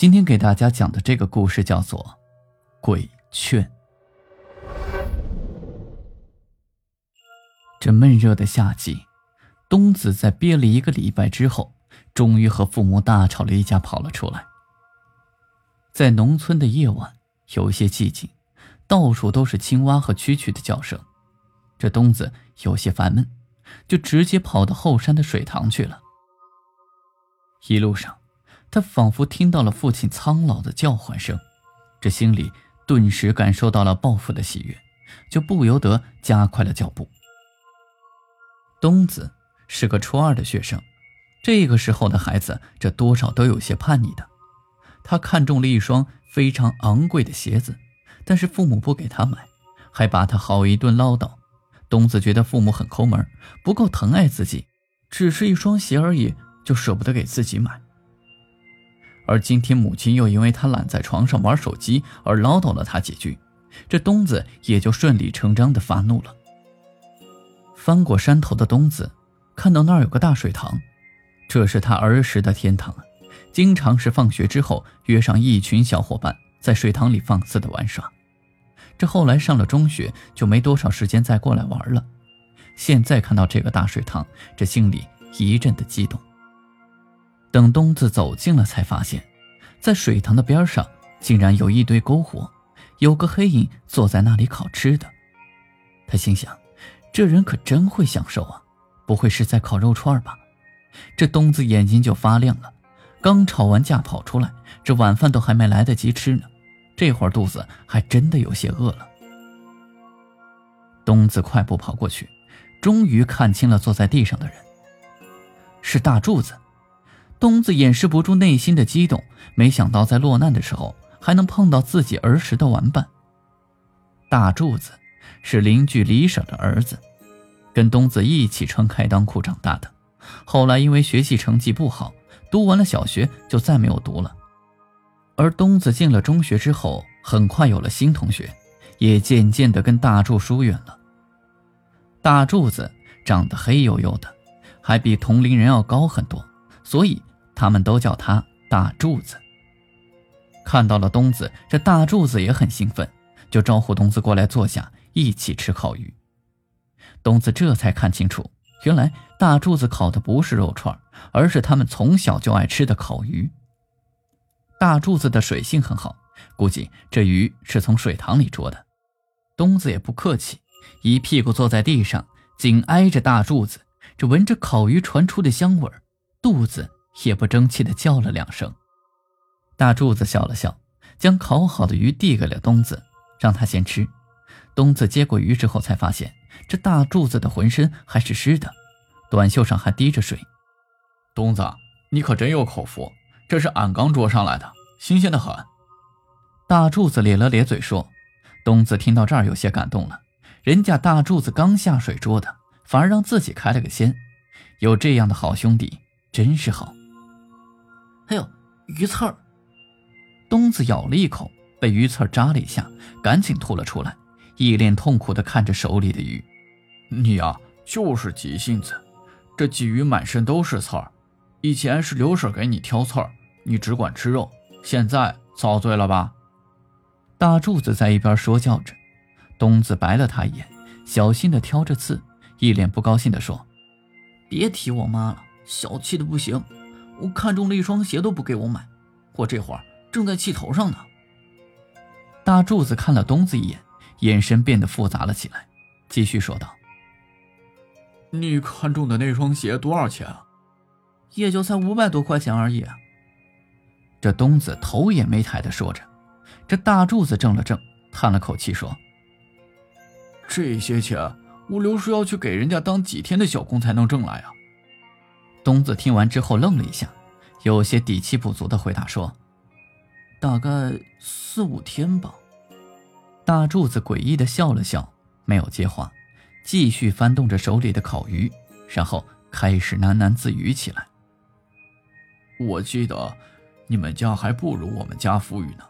今天给大家讲的这个故事叫做《鬼劝》。这闷热的夏季，东子在憋了一个礼拜之后，终于和父母大吵了一架，跑了出来。在农村的夜晚，有些寂静，到处都是青蛙和蛐蛐的叫声。这东子有些烦闷，就直接跑到后山的水塘去了。一路上，他仿佛听到了父亲苍老的叫唤声，这心里顿时感受到了报复的喜悦，就不由得加快了脚步。东子是个初二的学生，这个时候的孩子，这多少都有些叛逆的。他看中了一双非常昂贵的鞋子，但是父母不给他买，还把他好一顿唠叨。东子觉得父母很抠门，不够疼爱自己，只是一双鞋而已。就舍不得给自己买，而今天母亲又因为他懒在床上玩手机而唠叨了他几句，这东子也就顺理成章的发怒了。翻过山头的东子，看到那儿有个大水塘，这是他儿时的天堂！经常是放学之后约上一群小伙伴在水塘里放肆的玩耍。这后来上了中学，就没多少时间再过来玩了。现在看到这个大水塘，这心里一阵的激动。等东子走近了，才发现，在水塘的边上竟然有一堆篝火，有个黑影坐在那里烤吃的。他心想，这人可真会享受啊，不会是在烤肉串吧？这东子眼睛就发亮了，刚吵完架跑出来，这晚饭都还没来得及吃呢，这会儿肚子还真的有些饿了。东子快步跑过去，终于看清了坐在地上的人，是大柱子。东子掩饰不住内心的激动，没想到在落难的时候还能碰到自己儿时的玩伴。大柱子是邻居李婶的儿子，跟东子一起穿开裆裤长大的。后来因为学习成绩不好，读完了小学就再没有读了。而东子进了中学之后，很快有了新同学，也渐渐的跟大柱疏远了。大柱子长得黑黝黝的，还比同龄人要高很多，所以。他们都叫他大柱子。看到了东子，这大柱子也很兴奋，就招呼东子过来坐下，一起吃烤鱼。东子这才看清楚，原来大柱子烤的不是肉串，而是他们从小就爱吃的烤鱼。大柱子的水性很好，估计这鱼是从水塘里捉的。东子也不客气，一屁股坐在地上，紧挨着大柱子，这闻着烤鱼传出的香味肚子。也不争气的叫了两声，大柱子笑了笑，将烤好的鱼递给了东子，让他先吃。东子接过鱼之后，才发现这大柱子的浑身还是湿的，短袖上还滴着水。东子，你可真有口福，这是俺刚捉上来的，新鲜的很。大柱子咧了咧嘴说。东子听到这儿有些感动了，人家大柱子刚下水捉的，反而让自己开了个先，有这样的好兄弟真是好。还有鱼刺儿，东子咬了一口，被鱼刺扎了一下，赶紧吐了出来，一脸痛苦地看着手里的鱼。你呀，就是急性子，这鲫鱼满身都是刺儿。以前是刘婶给你挑刺儿，你只管吃肉，现在遭罪了吧？大柱子在一边说教着，东子白了他一眼，小心地挑着刺，一脸不高兴地说：“别提我妈了，小气的不行。”我看中了一双鞋都不给我买，我这会儿正在气头上呢。大柱子看了东子一眼，眼神变得复杂了起来，继续说道：“你看中的那双鞋多少钱啊？也就才五百多块钱而已。”这东子头也没抬的说着，这大柱子怔了怔，叹了口气说：“这些钱我刘叔要去给人家当几天的小工才能挣来啊？”东子听完之后愣了一下，有些底气不足的回答说：“大概四五天吧。大柱子诡异的笑了笑，没有接话，继续翻动着手里的烤鱼，然后开始喃喃自语起来。我记得，你们家还不如我们家富裕呢。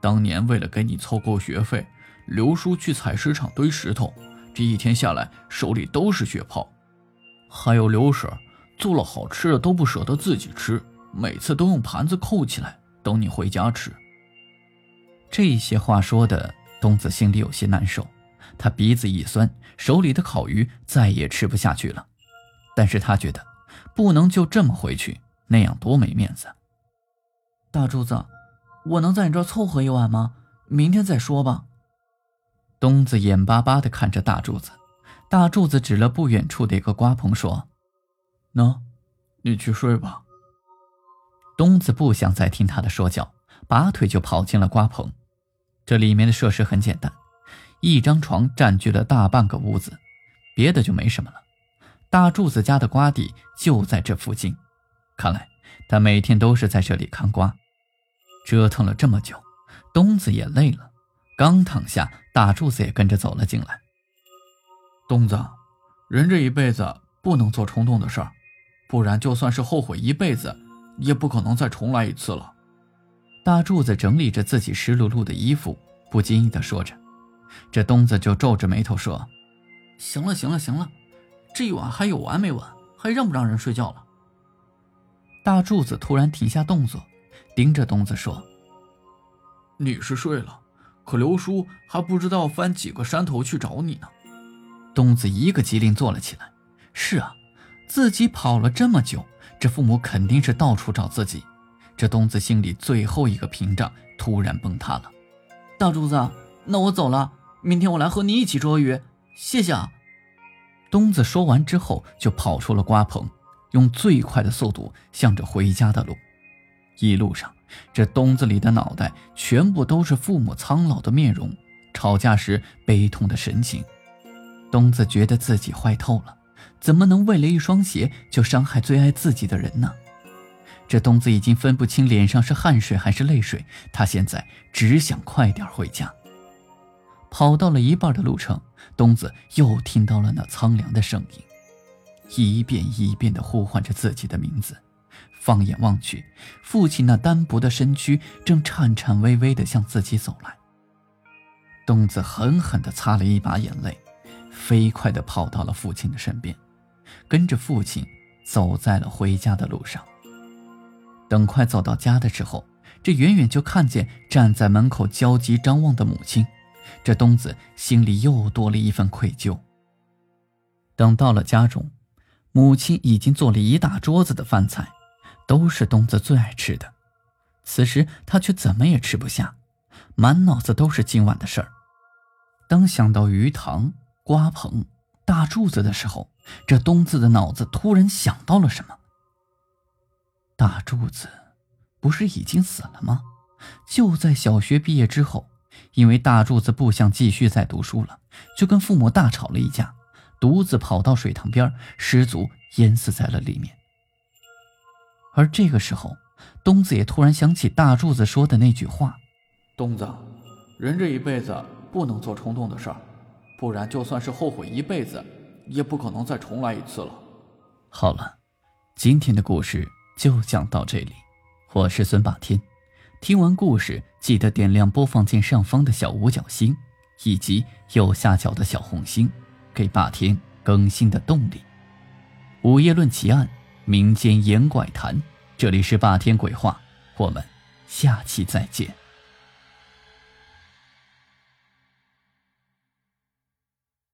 当年为了给你凑够学费，刘叔去采石场堆石头，这一天下来手里都是血泡。还有刘婶做了好吃的都不舍得自己吃，每次都用盘子扣起来等你回家吃。这些话说的，东子心里有些难受，他鼻子一酸，手里的烤鱼再也吃不下去了。但是他觉得不能就这么回去。那样多没面子，大柱子，我能在你这儿凑合一晚吗？明天再说吧。东子眼巴巴地看着大柱子，大柱子指了不远处的一个瓜棚说：“喏，你去睡吧。”东子不想再听他的说教，拔腿就跑进了瓜棚。这里面的设施很简单，一张床占据了大半个屋子，别的就没什么了。大柱子家的瓜地就在这附近。看来他每天都是在这里看瓜，折腾了这么久，东子也累了。刚躺下，大柱子也跟着走了进来。东子，人这一辈子不能做冲动的事儿，不然就算是后悔一辈子，也不可能再重来一次了。大柱子整理着自己湿漉漉的衣服，不经意地说着。这东子就皱着眉头说：“行了，行了，行了，这一晚还有完没完？还让不让人睡觉了？”大柱子突然停下动作，盯着东子说：“你是睡了，可刘叔还不知道翻几个山头去找你呢。”东子一个机灵坐了起来。是啊，自己跑了这么久，这父母肯定是到处找自己。这东子心里最后一个屏障突然崩塌了。大柱子，那我走了，明天我来和你一起捉鱼，谢谢啊。东子说完之后，就跑出了瓜棚。用最快的速度向着回家的路，一路上，这东子里的脑袋全部都是父母苍老的面容，吵架时悲痛的神情。东子觉得自己坏透了，怎么能为了一双鞋就伤害最爱自己的人呢？这东子已经分不清脸上是汗水还是泪水，他现在只想快点回家。跑到了一半的路程，东子又听到了那苍凉的声音。一遍一遍地呼唤着自己的名字，放眼望去，父亲那单薄的身躯正颤颤巍巍地向自己走来。东子狠狠地擦了一把眼泪，飞快地跑到了父亲的身边，跟着父亲走在了回家的路上。等快走到家的时候，这远远就看见站在门口焦急张望的母亲，这东子心里又多了一份愧疚。等到了家中。母亲已经做了一大桌子的饭菜，都是东子最爱吃的。此时他却怎么也吃不下，满脑子都是今晚的事儿。当想到鱼塘、瓜棚、大柱子的时候，这东子的脑子突然想到了什么。大柱子不是已经死了吗？就在小学毕业之后，因为大柱子不想继续再读书了，就跟父母大吵了一架。独自跑到水塘边，失足淹死在了里面。而这个时候，东子也突然想起大柱子说的那句话：“东子，人这一辈子不能做冲动的事儿，不然就算是后悔一辈子，也不可能再重来一次了。”好了，今天的故事就讲到这里。我是孙霸天，听完故事记得点亮播放键上方的小五角星，以及右下角的小红心。给霸天更新的动力。午夜论奇案，民间言怪谈，这里是霸天鬼话，我们下期再见。